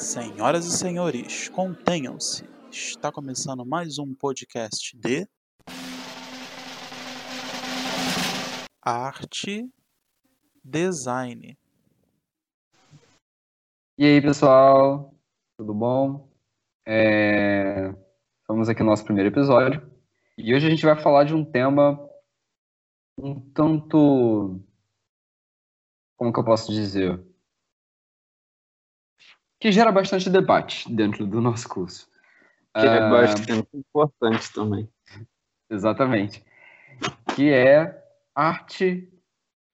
Senhoras e senhores, contenham-se. Está começando mais um podcast de arte design. E aí, pessoal? Tudo bom? É... Estamos aqui no nosso primeiro episódio. E hoje a gente vai falar de um tema um tanto. Como que eu posso dizer? Que gera bastante debate dentro do nosso curso. Que é Ah, bastante importante também. Exatamente. Que é arte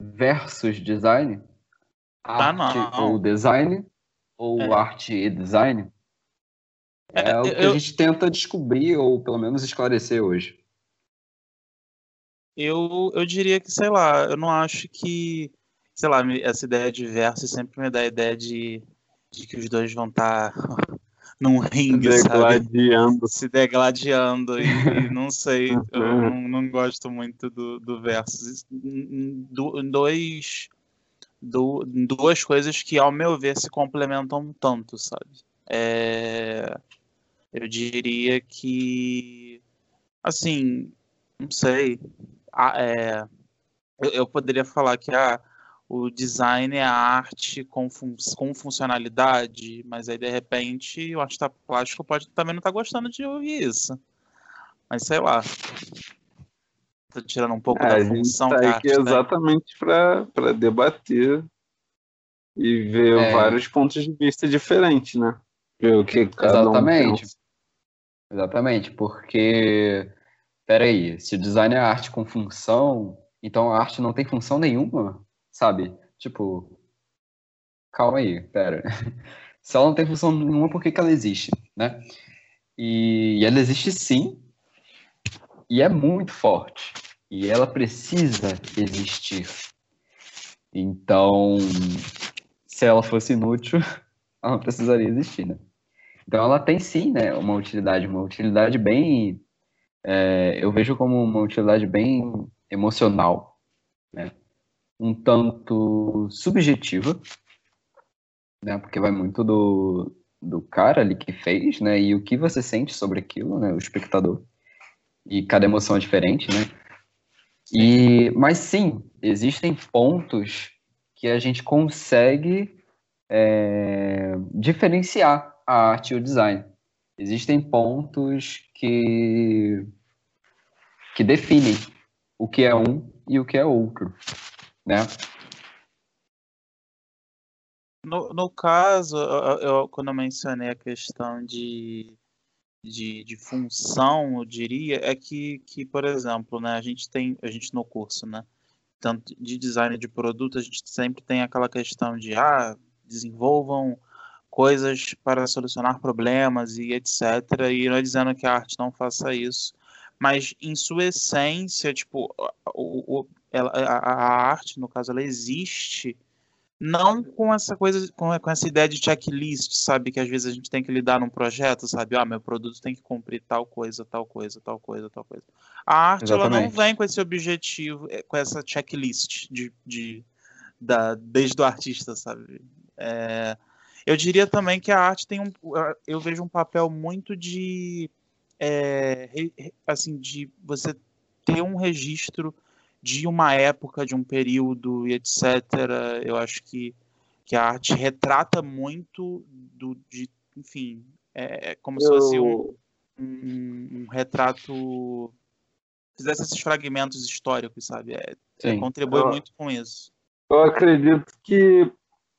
versus design. Ah, Arte não. ou design, ou É. arte e design. É, É, o que eu- a gente tenta descobrir, ou pelo menos esclarecer hoje. Eu, eu diria que, sei lá, eu não acho que, sei lá, essa ideia de verso sempre me dá a ideia de, de que os dois vão estar num ringue, sabe? Degladiando. Se degladiando e, e não sei, eu Uhum. não, não gosto muito do, do verso. Do, dois, do, duas coisas que, ao meu ver, se complementam tanto, sabe? É, eu diria que, assim, não sei, a- é, eu, eu poderia falar que ah, o design é a arte com, fun- com funcionalidade, mas aí de repente o artista plástico pode também não estar gostando de ouvir isso. Mas sei lá. Tô tirando um pouco É, da a gente função está arte aqui tem. exatamente para debater e ver É. vários pontos de vista diferentes, né? Ver o que cada Exatamente. um. Exatamente, porque. Peraí, se o design é arte com função, então a arte não tem função nenhuma, sabe? Tipo. Calma aí, pera. Se ela não tem função nenhuma, por que, que ela existe, né? E, ela existe sim, e é muito forte. E ela precisa existir. Então, se ela fosse inútil, ela não precisaria existir, né? Então ela tem sim, né, uma utilidade, uma utilidade bem, é, eu vejo como uma utilidade bem emocional, né, um tanto subjetiva, né, porque vai muito do, do cara ali que fez, né, e o que você sente sobre aquilo, né, o espectador, e cada emoção é diferente, né, e, mas sim, existem pontos que a gente consegue é, diferenciar a arte e o design. Existem pontos que, que definem o que é um e o que é outro, né? No, no caso, eu, eu- quando eu mencionei a questão de, de, de função, eu diria, é que, que, por exemplo, né, a gente tem, a gente no curso, né, tanto de design de produto, a gente sempre tem aquela questão de, ah, desenvolvam coisas para solucionar problemas e etc. E não é dizendo que a arte não faça isso, mas em sua essência, tipo, o, o- ela, a, a arte, no caso, ela existe não com essa coisa, com, com essa ideia de checklist, sabe? Que às vezes a gente tem que lidar num projeto, sabe? Ah, meu produto tem que cumprir tal coisa, tal coisa, tal coisa, tal coisa. A arte, ela não Exatamente. vem com esse objetivo, eh, com essa checklist de, de, da, desde o artista, sabe? É, eu diria também que a arte tem um. Eu vejo um papel muito de. é, assim, de você ter um registro de uma época, de um período e etc. Eu acho que, que a arte retrata muito do, de, enfim, é, é como se fosse um, Eu, um, um retrato, fizesse esses fragmentos históricos, sabe? É, Sim. contribui Eu- muito com isso. eu acredito que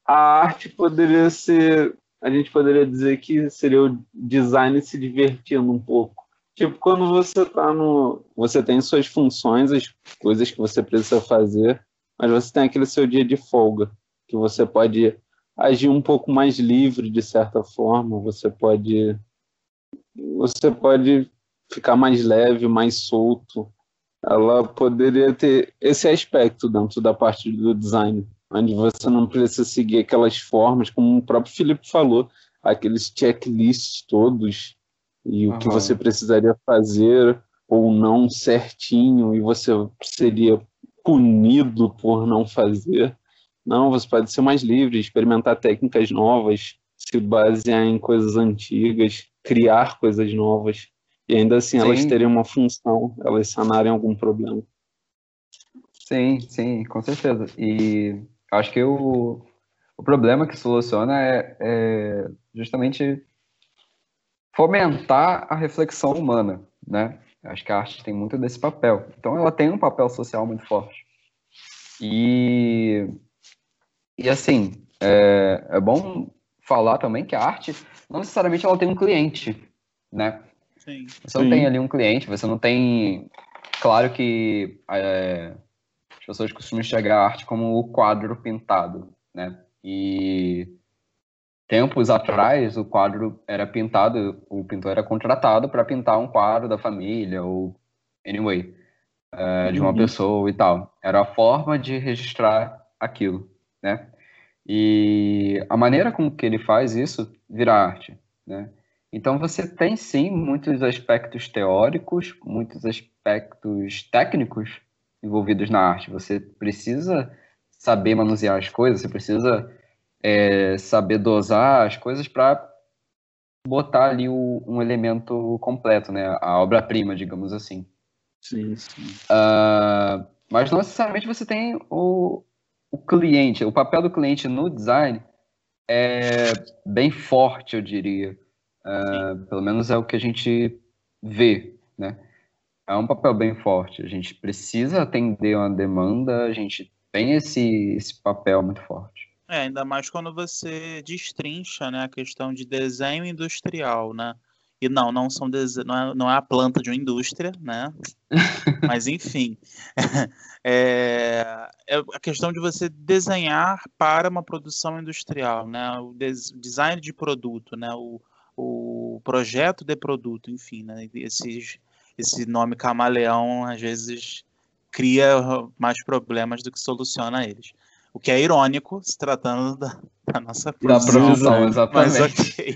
a arte poderia ser. A gente poderia dizer que seria o design se divertindo um pouco. Tipo, quando você tá no. Você tem suas funções, as coisas que você precisa fazer, mas você tem aquele seu dia de folga, que você pode agir um pouco mais livre de certa forma, você pode. Você pode ficar mais leve, mais solto. Ela poderia ter esse aspecto dentro da parte do design, onde você não precisa seguir aquelas formas, como o próprio Felipe falou, aqueles checklists todos e o que você precisaria fazer ou não certinho e você seria punido por não fazer. Não, você pode ser mais livre, experimentar técnicas novas, se basear em coisas antigas, criar coisas novas, e ainda assim sim. elas teriam uma função, elas sanarem algum problema. Sim, sim, com certeza. E acho que o, o problema que soluciona é, é justamente fomentar a reflexão humana, né? Acho que a arte tem muito desse papel. Então ela tem um papel social muito forte. E, e assim, é, é bom falar também que a arte não necessariamente ela tem um cliente, né? Sim. Você não Sim. tem ali um cliente, você não tem. Claro que é, as pessoas costumam enxergar a arte como o quadro pintado, né? E tempos atrás o quadro era pintado, o pintor era contratado para pintar um quadro da família ou anyway uh, de uma uhum. pessoa e tal. Era a forma de registrar aquilo, né? E a maneira como que ele faz isso vira arte, né? Então você tem sim muitos aspectos teóricos, muitos aspectos técnicos envolvidos na arte. Você precisa saber manusear as coisas, você precisa é, saber dosar as coisas para botar ali o, um elemento completo, né? A obra-prima, digamos assim. Sim, sim. Uh, mas não necessariamente você tem o, o cliente, o papel do cliente no design é bem forte, eu diria. Uh, pelo menos é o que a gente vê, né? É um papel bem forte. A gente precisa atender uma demanda, a gente tem esse, esse papel muito forte. É, ainda mais quando você destrincha, né, a questão de desenho industrial, né? E não, não são não, é, não é a planta de uma indústria, né? Mas enfim, é, é, a questão de você desenhar para uma produção industrial, né? O des design de produto, né? O, o projeto de produto, enfim, né? Esses, esse nome camaleão às vezes cria mais problemas do que soluciona eles. O que é irônico, se tratando da, da nossa produção. Da produção, exatamente. Mas ok.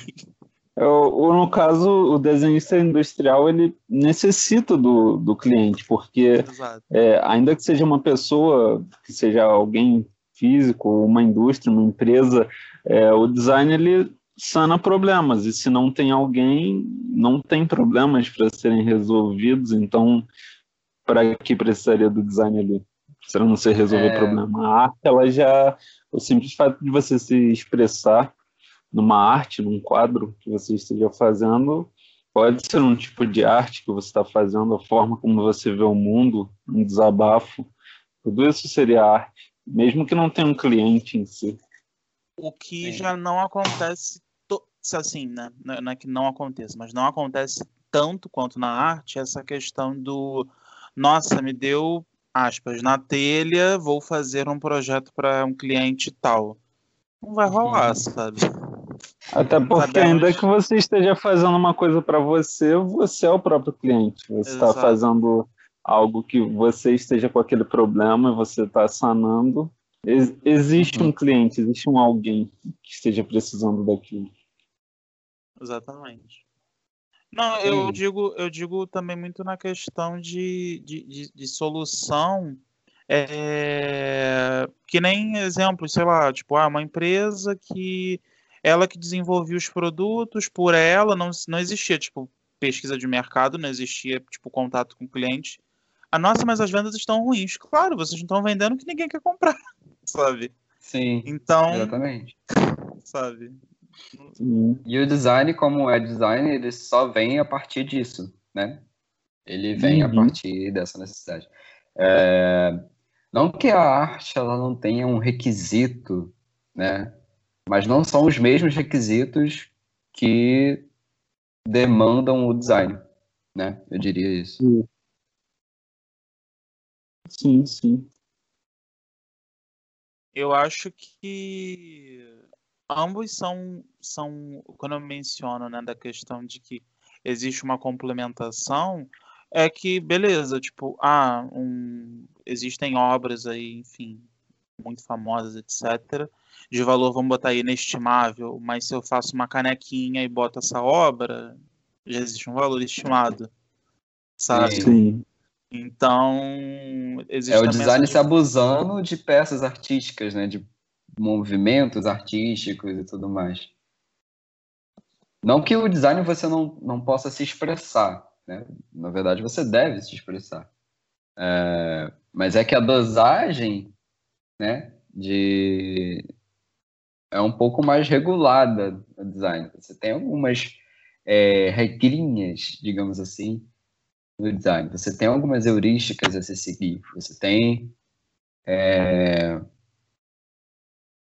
Eu, no caso, o desenhista industrial ele necessita do, do cliente, porque é, ainda que seja uma pessoa, que seja alguém físico, uma indústria, uma empresa, é, o design ele sana problemas, e se não tem alguém, não tem problemas para serem resolvidos, então para que precisaria do design ali? Se não ser resolver é... problema. A arte, ela já, o simples fato de você se expressar numa arte, num quadro que você esteja fazendo, pode ser um tipo de arte que você está fazendo, a forma como você vê o mundo, um desabafo, tudo isso seria arte, mesmo que não tenha um cliente em si. O que é. já não acontece, assim, né? Não é que não aconteça, mas não acontece tanto quanto na arte essa questão do nossa, me deu aspas na telha, vou fazer um projeto para um cliente tal. Não vai rolar, uhum. sabe? Até porque ainda que você esteja fazendo uma coisa para você, você é o próprio cliente. Você está fazendo algo que você esteja com aquele problema, você está sanando. Ex existe uhum. um cliente, existe um alguém que esteja precisando daquilo. Exatamente. Não, eu digo, eu digo também muito na questão de, de, de, de solução. É, que nem exemplo, sei lá, tipo, ah, uma empresa que ela que desenvolvia os produtos, por ela não, não existia, tipo, pesquisa de mercado, não existia, tipo, contato com o cliente. A nossa, mas as vendas estão ruins. Claro, vocês não estão vendendo que ninguém quer comprar, sabe? Sim. Então. Exatamente. Sabe? E o design, como é design, ele só vem a partir disso, né? Ele vem uhum. a partir dessa necessidade. É... Não que a arte ela não tenha um requisito, né? mas não são os mesmos requisitos que demandam o design, né? Eu diria isso. Sim, sim. Eu acho que ambos são, são quando eu menciono, né, da questão de que existe uma complementação, é que beleza, tipo, ah, um, existem obras aí, enfim, muito famosas, etc de valor, vamos botar aí, inestimável, mas se eu faço uma canequinha e boto essa obra, já existe um valor estimado, sabe? Sim. Então, existe É o design essa... se abusando de peças artísticas, né? De movimentos artísticos e tudo mais. Não que o design você não, não possa se expressar, né? Na verdade, você deve se expressar. É, mas é que a dosagem, né, de é um pouco mais regulada no design. Você tem algumas é, regrinhas, digamos assim, no design. Você tem algumas heurísticas a se seguir. Você tem é,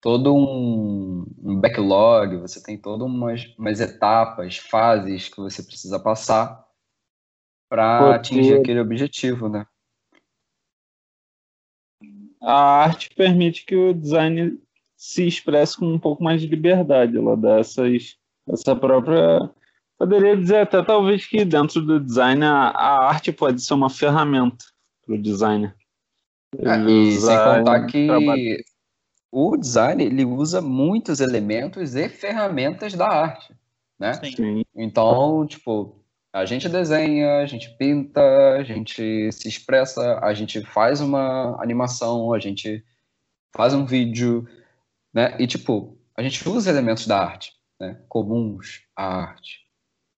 todo um, um, backlog, você tem todas umas, umas etapas, fases que você precisa passar para atingir aquele objetivo, né? A arte permite que o design se expresse com um pouco mais de liberdade, ela dá essas, essa própria Poderia dizer até talvez que dentro do design a, a arte pode ser uma ferramenta para o designer. É, e sem contar que trabalho. O design ele usa muitos elementos e ferramentas da arte, né? Sim. Então, tipo, a gente desenha, a gente pinta, a gente se expressa, a gente faz uma animação, a gente faz um vídeo, né? E tipo, a gente usa elementos da arte, né? Comuns à arte.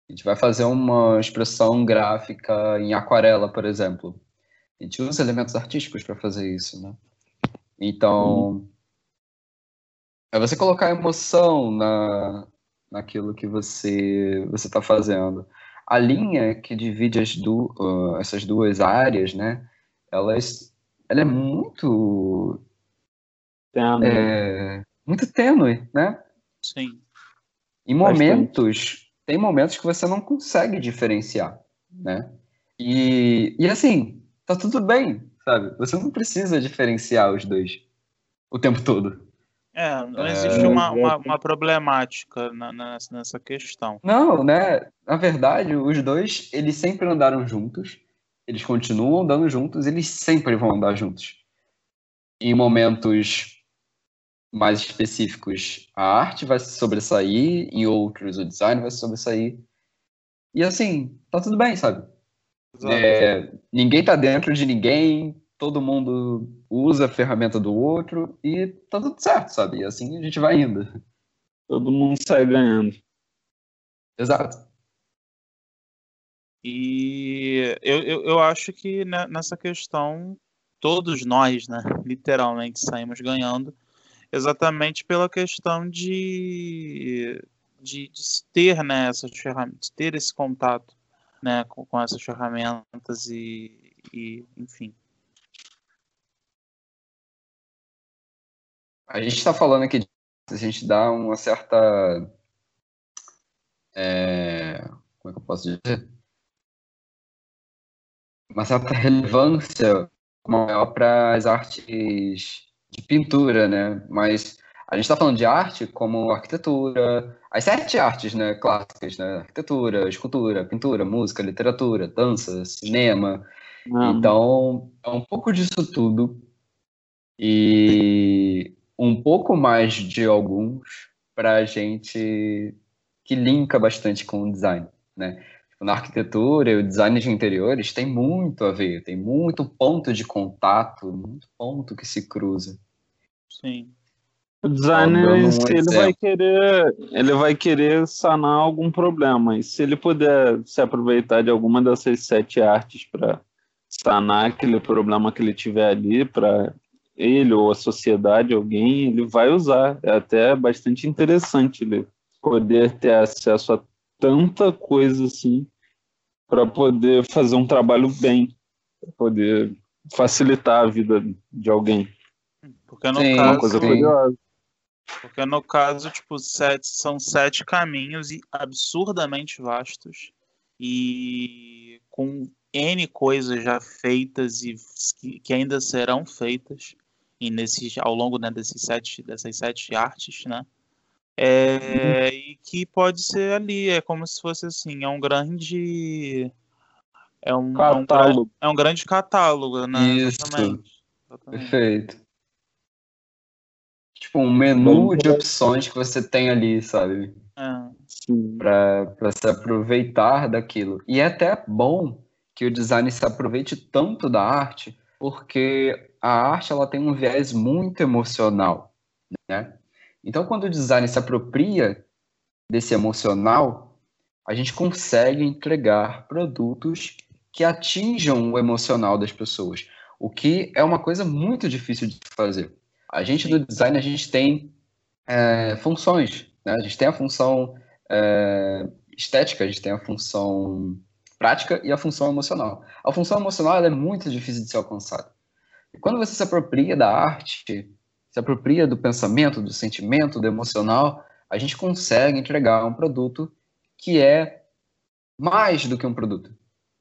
A gente vai fazer uma expressão gráfica em aquarela, por exemplo. A gente usa elementos artísticos para fazer isso, né? Então, uhum. É você colocar emoção na, naquilo que você você está fazendo. A linha que divide as du, uh, essas duas áreas, né? Elas, ela é muito tênue. É, muito tênue, né? Sim. Em momentos tem momentos que você não consegue diferenciar, né? E, e assim, tá tudo bem, sabe? Você não precisa diferenciar os dois o tempo todo. É, não existe é... Uma, uma, uma, problemática na, nessa questão. Não, né? Na verdade, os dois, eles sempre andaram juntos, eles continuam andando juntos, eles sempre vão andar juntos. Em momentos mais específicos, a arte vai se sobressair, em outros o design vai se sobressair. E assim, tá tudo bem, sabe? É, ninguém tá dentro de ninguém, todo mundo usa a ferramenta do outro e tá tudo certo, sabe? E assim a gente vai indo. Todo mundo sai ganhando. Exato. E eu, eu, eu acho que nessa questão, todos nós, né, literalmente saímos ganhando exatamente pela questão de, de, de ter né, essas ferramentas, ter esse contato né, com, com essas ferramentas e, e, enfim. A gente está falando aqui de a gente dá uma certa. É, como é que eu posso dizer? Uma certa relevância maior para as artes de pintura, né? Mas a gente está falando de arte como arquitetura, as sete artes, né, clássicas, né? Arquitetura, escultura, pintura, música, literatura, dança, cinema. Ah. Então, é um pouco disso tudo e um pouco mais de alguns para a gente que linka bastante com o design, né? Tipo, na arquitetura e o design de interiores tem muito a ver, tem muito ponto de contato, muito ponto que se cruza. Sim. O designer um ele vai querer, ele vai querer sanar algum problema. E se ele puder se aproveitar de alguma dessas sete artes para sanar aquele problema que ele tiver ali para ele ou a sociedade, alguém, ele vai usar. É até bastante interessante ele poder ter acesso a tanta coisa assim para poder fazer um trabalho bem, para poder facilitar a vida de alguém. Porque no sim, caso. Coisa curiosa. Porque no caso, tipo, sete, são sete caminhos e absurdamente vastos. E com N coisas já feitas e que ainda serão feitas e nesses, ao longo né, desses sete, dessas sete artes, né? É, uhum. E que pode ser ali, é como se fosse assim, é um grande. É um, catálogo. É um, é um grande catálogo, né? Isso. Exatamente. Exatamente. Perfeito tipo um menu de opções que você tem ali, sabe? Ah, para se aproveitar daquilo. E é até bom que o design se aproveite tanto da arte, porque a arte ela tem um viés muito emocional, né? Então, quando o design se apropria desse emocional, a gente consegue entregar produtos que atinjam o emocional das pessoas, o que é uma coisa muito difícil de fazer. A gente do design, a gente tem é, funções, né? A gente tem a função é, estética, a gente tem a função prática e a função emocional. A função emocional é muito difícil de ser alcançada. E quando você se apropria da arte, se apropria do pensamento, do sentimento, do emocional, a gente consegue entregar um produto que é mais do que um produto.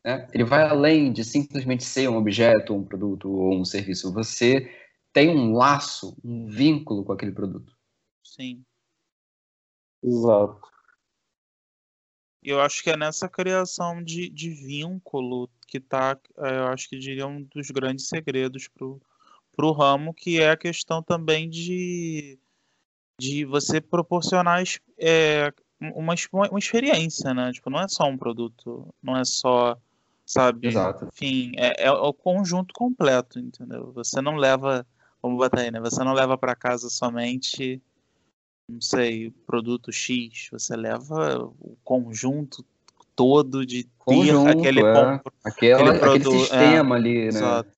Né? Ele vai além de simplesmente ser um objeto, um produto ou um serviço. Você tem um laço, um vínculo com aquele produto. Sim. Exato. Eu acho que é nessa criação de, de vínculo que está, eu acho que diria um dos grandes segredos pro, pro ramo, que é a questão também de, de você proporcionar é, uma, uma experiência, né? Tipo, não é só um produto, não é só, sabe? Exato. Enfim, é, é o conjunto completo, entendeu? Você não leva, vamos botar aí, né? Você não leva para casa somente não sei, produto X, você leva o conjunto todo de ter Conjunto, aquele, é. compro- Aquela, Aquele aquele produ- sistema ali, né? Exato.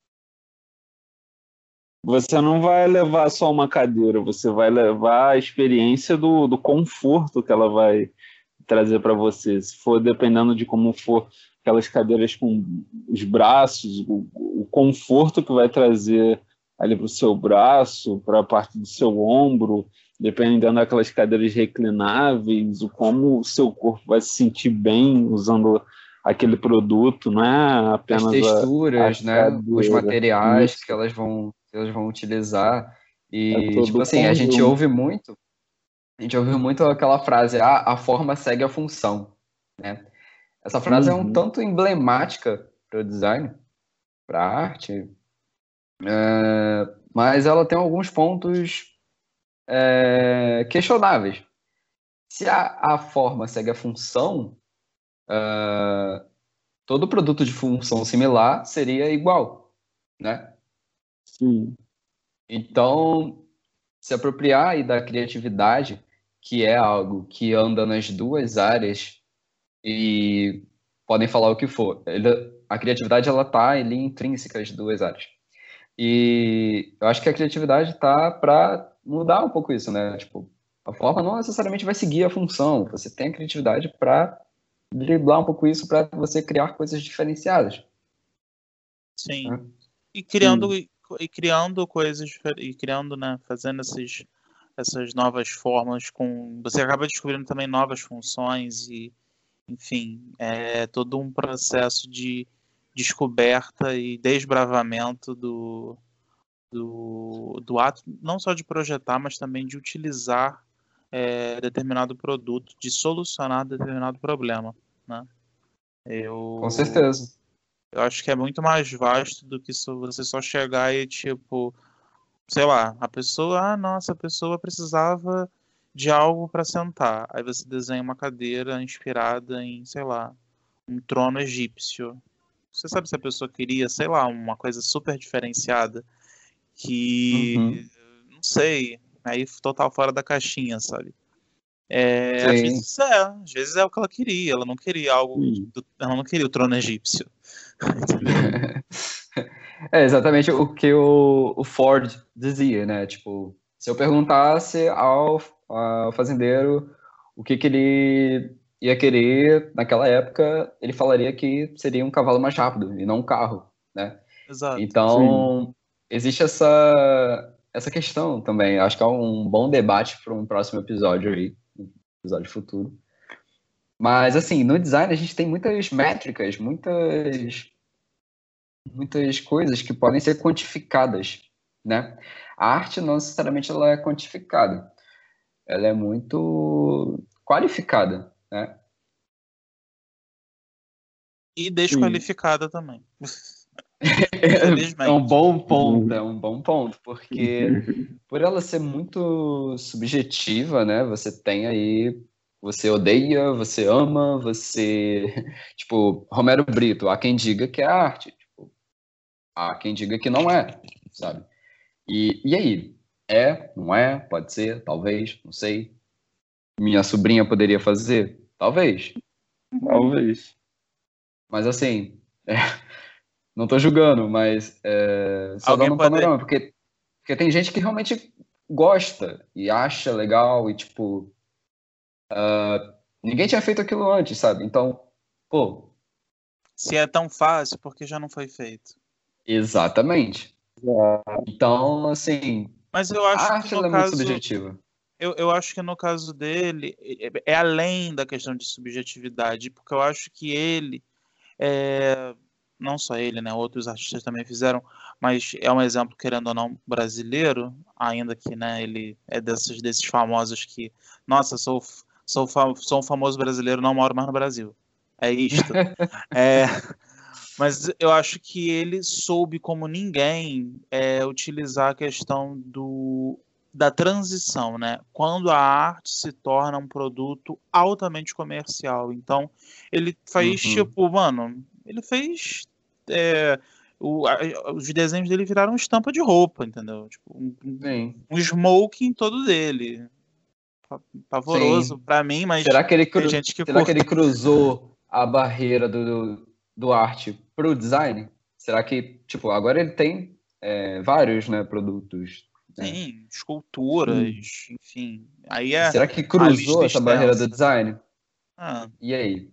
Você não vai levar só uma cadeira, você vai levar a experiência do, do conforto que ela vai trazer para você. Se for dependendo de como for aquelas cadeiras com os braços, o, o conforto que vai trazer ali para o seu braço, para a parte do seu ombro, dependendo daquelas cadeiras reclináveis, o como o seu corpo vai se sentir bem usando aquele produto, não é As apenas a- texturas, a né? Os cadeira. materiais Isso. que elas vão, que elas vão utilizar. E, É tipo assim, a gente conjunto. ouve muito, a gente ouve muito aquela frase, ah, a forma segue a função, né? Essa frase é um Uhum. tanto emblemática para o design, para a arte, é, mas ela tem alguns pontos é, questionáveis. Se a, a forma segue a função, é, todo produto de função similar seria igual, né? Sim. Então, se apropriar aí da criatividade, que é algo que anda nas duas áreas e podem falar o que for. Ele- a criatividade ela tá ali intrínseca às duas áreas. E eu acho que a criatividade tá para mudar um pouco isso, né? Tipo, a forma não necessariamente vai seguir a função. Você tem a criatividade para driblar um pouco isso para você criar coisas diferenciadas. Sim. É. E criando, e criando coisas, e criando, né, fazendo esses, essas novas formas com. Você acaba descobrindo também novas funções e, enfim, é todo um processo de descoberta e desbravamento do, do, do ato, não só de projetar, mas também de utilizar é, determinado produto, de solucionar determinado problema, né? Eu, Com certeza. eu acho que é muito mais vasto do que você só chegar e, tipo, sei lá, a pessoa, ah, nossa, a pessoa precisava de algo para sentar. Aí você desenha uma cadeira inspirada em, sei lá, um trono egípcio. Você sabe se a pessoa queria, sei lá, uma coisa super diferenciada que, Uhum. não sei, aí total fora da caixinha, sabe? É, às Sim. vezes é, às vezes é o que ela queria. Ela não queria algo, Sim. do- ela não queria o trono egípcio. É exatamente o que o, o Ford dizia, né? Tipo, se eu perguntasse ao, ao fazendeiro o que, que ele ia querer naquela época, ele falaria que seria um cavalo mais rápido e não um carro, né? Exato. Então, existe essa, essa questão também. Acho que é um bom debate para um próximo episódio aí, um episódio futuro. Mas, assim, no design a gente tem muitas métricas, muitas, muitas coisas que podem ser quantificadas, né? A arte não necessariamente ela é quantificada. Ela é muito qualificada, né? E desqualificada também. É um bom ponto, é um bom ponto, porque por ela ser muito subjetiva, né? Você tem aí, você odeia, você ama, você, tipo, Romero Brito, há quem diga que é arte, tipo, há quem diga que não é, sabe? E, e aí, é, não é, pode ser, talvez, não sei. minha sobrinha poderia fazer? Talvez. Talvez. Mas assim, é, não tô julgando, mas é, só Alguém dando um pode- panorama, porque, porque tem gente que realmente gosta e acha legal e tipo. ah, ninguém tinha feito aquilo antes, sabe? Então, pô, Se é tão fácil, porque já não foi feito. exatamente. Então, assim, Mas eu acho a que arte no ela é muito subjetiva. eu, eu acho que no caso dele é, é além da questão de subjetividade, porque eu acho que ele é, não só ele, né? Outros artistas também fizeram, mas é um exemplo, querendo ou não, brasileiro, ainda que, né, ele é desses, desses famosos que, nossa, sou, sou, sou um famoso brasileiro, não moro mais no Brasil. É isto. É, mas eu acho que ele soube, como ninguém, é, utilizar a questão do, da transição, né? Quando a arte se torna um produto altamente comercial. Então, ele fez, Uhum. tipo, mano, ele fez. é, o- a- os desenhos dele viraram estampa de roupa, entendeu? Tipo, um, smoking todo dele. Pa- Pavoroso pra mim, mas Será que ele, cru... Será que ele cruzou a barreira do, do, do arte pro design? Será que, tipo, agora ele tem é, vários, né, produtos. né? Sim, esculturas, enfim. Aí é. Será que cruzou essa barreira do design? ah. E aí?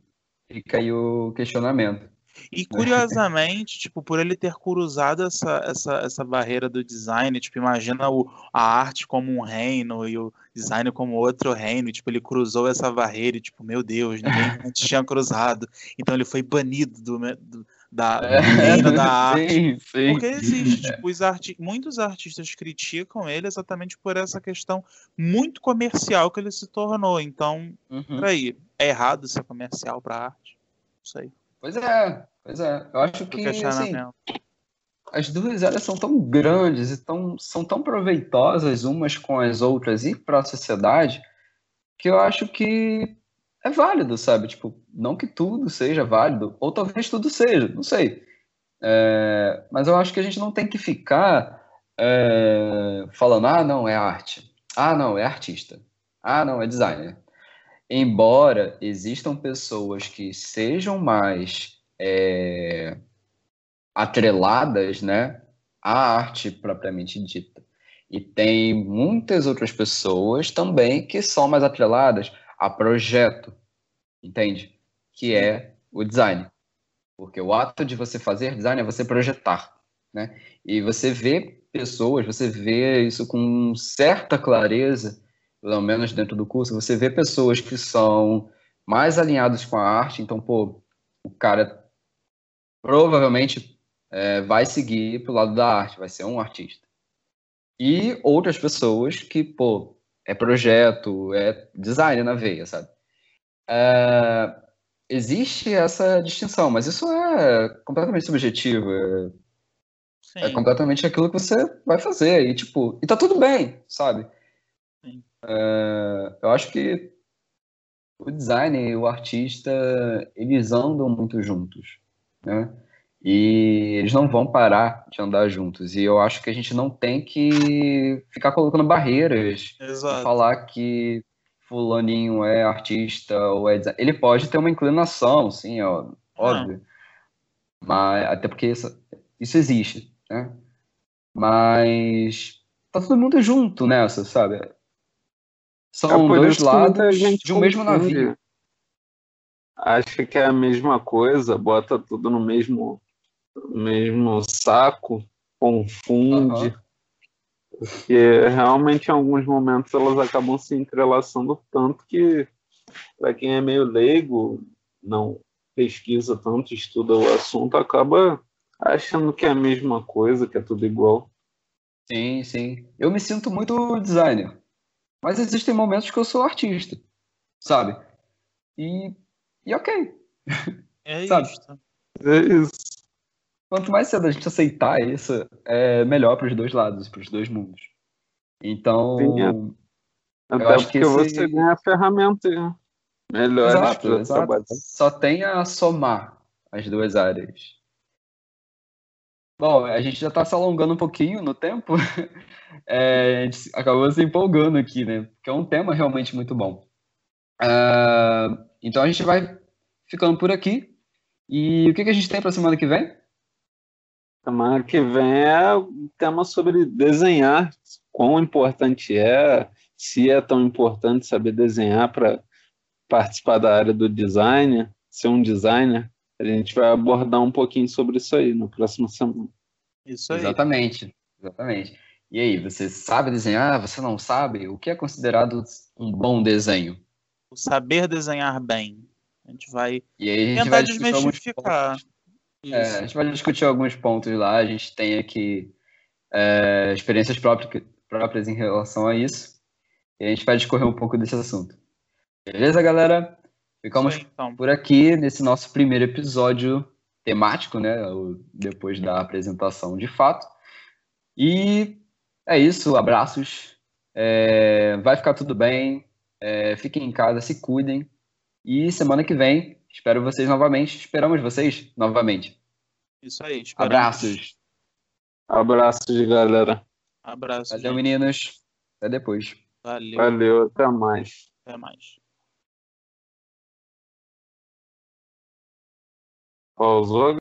Fica aí o questionamento. E curiosamente, tipo, por ele ter cruzado essa, essa, essa barreira do design, tipo, imagina o, a arte como um reino e o design como outro reino, tipo, ele cruzou essa barreira e, tipo, meu Deus, ninguém antes tinha cruzado. Então ele foi banido do, do, da, do reino da arte. sim, sim. Porque existe, tipo, os arti muitos artistas criticam ele exatamente por essa questão muito comercial que ele se tornou. Então, Uhum. peraí, é errado ser comercial pra arte? Não sei. Pois é, pois é. Eu acho que assim, as duas áreas são tão grandes e tão, são tão proveitosas umas com as outras e para a sociedade que eu acho que é válido, sabe? Tipo, não que tudo seja válido, ou talvez tudo seja, não sei. É, mas eu acho que a gente não tem que ficar é, falando, ah, não, é arte. Ah, não, é artista. Ah, não, é designer. Embora existam pessoas que sejam mais é, atreladas, né, à arte propriamente dita. E tem muitas outras pessoas também que são mais atreladas a projeto, entende? Que é o design. Porque o ato de você fazer design é você projetar, né? E você vê pessoas, você vê isso com certa clareza, pelo menos dentro do curso, você vê pessoas que são mais alinhadas com a arte, então, pô, o cara provavelmente é, vai seguir pro lado da arte, vai ser um artista. E outras pessoas que, pô, é projeto, é design na veia, sabe? É, existe essa distinção, mas isso é completamente subjetivo, é, é completamente aquilo que você vai fazer, e tipo, e tá tudo bem, sabe? Sim. É, eu acho que o design e o artista, eles andam muito juntos, né? E eles não vão parar de andar juntos. E eu acho que a gente não tem que ficar colocando barreiras e Exato. falar que fulaninho é artista ou é designer. Ele pode ter uma inclinação, sim, ó, óbvio. Mas até porque isso, isso existe, né? Mas tá todo mundo junto nessa, sabe? São É dois lados de um mesmo navio. Acha que é a mesma coisa, bota tudo no mesmo, no mesmo saco, confunde. Aham. Porque realmente em alguns momentos elas acabam se entrelaçando tanto que para quem é meio leigo, não pesquisa tanto, estuda o assunto, acaba achando que é a mesma coisa, que é tudo igual. Sim, sim. Eu me sinto muito designer. Mas existem momentos que eu sou artista, sabe? E, e ok. É Sabe? isso. É isso. Quanto mais cedo a gente aceitar isso, é melhor para os dois lados, para os dois mundos. Então, Sim, é. Até acho que esse- você ganha ferramentas melhores exato, para exato. trabalhar. Só tem a somar as duas áreas. Bom, a gente já está se alongando um pouquinho no tempo. É, a gente acabou se empolgando aqui, né? Porque é um tema realmente muito bom. Uh, então a gente vai ficando por aqui. E o que, que a gente tem para semana que vem? Semana que vem é um tema sobre desenhar, quão importante é, se é tão importante saber desenhar para participar da área do design, ser um designer. A gente vai abordar um pouquinho sobre isso aí no próximo semana. Isso aí. Exatamente, exatamente. E aí, você sabe desenhar? Você não sabe? O que é considerado um bom desenho? O saber desenhar bem. A gente vai e aí a gente tentar vai desmistificar. É, a gente vai discutir alguns pontos lá. A gente tem aqui é, experiências próprias, próprias em relação a isso. E a gente vai discorrer um pouco desse assunto. Beleza, galera? Ficamos Sim, então. por aqui nesse nosso primeiro episódio temático, né? Depois da apresentação de fato. E é isso, abraços. É, vai ficar tudo bem. É, fiquem em casa, se cuidem. E semana que vem, espero vocês novamente. Esperamos vocês novamente. Isso aí. esperamos. Abraços. Abraços, galera. Abraço. Valeu, gente. meninos. Até depois. Valeu. Valeu, até mais. Até mais. آزاد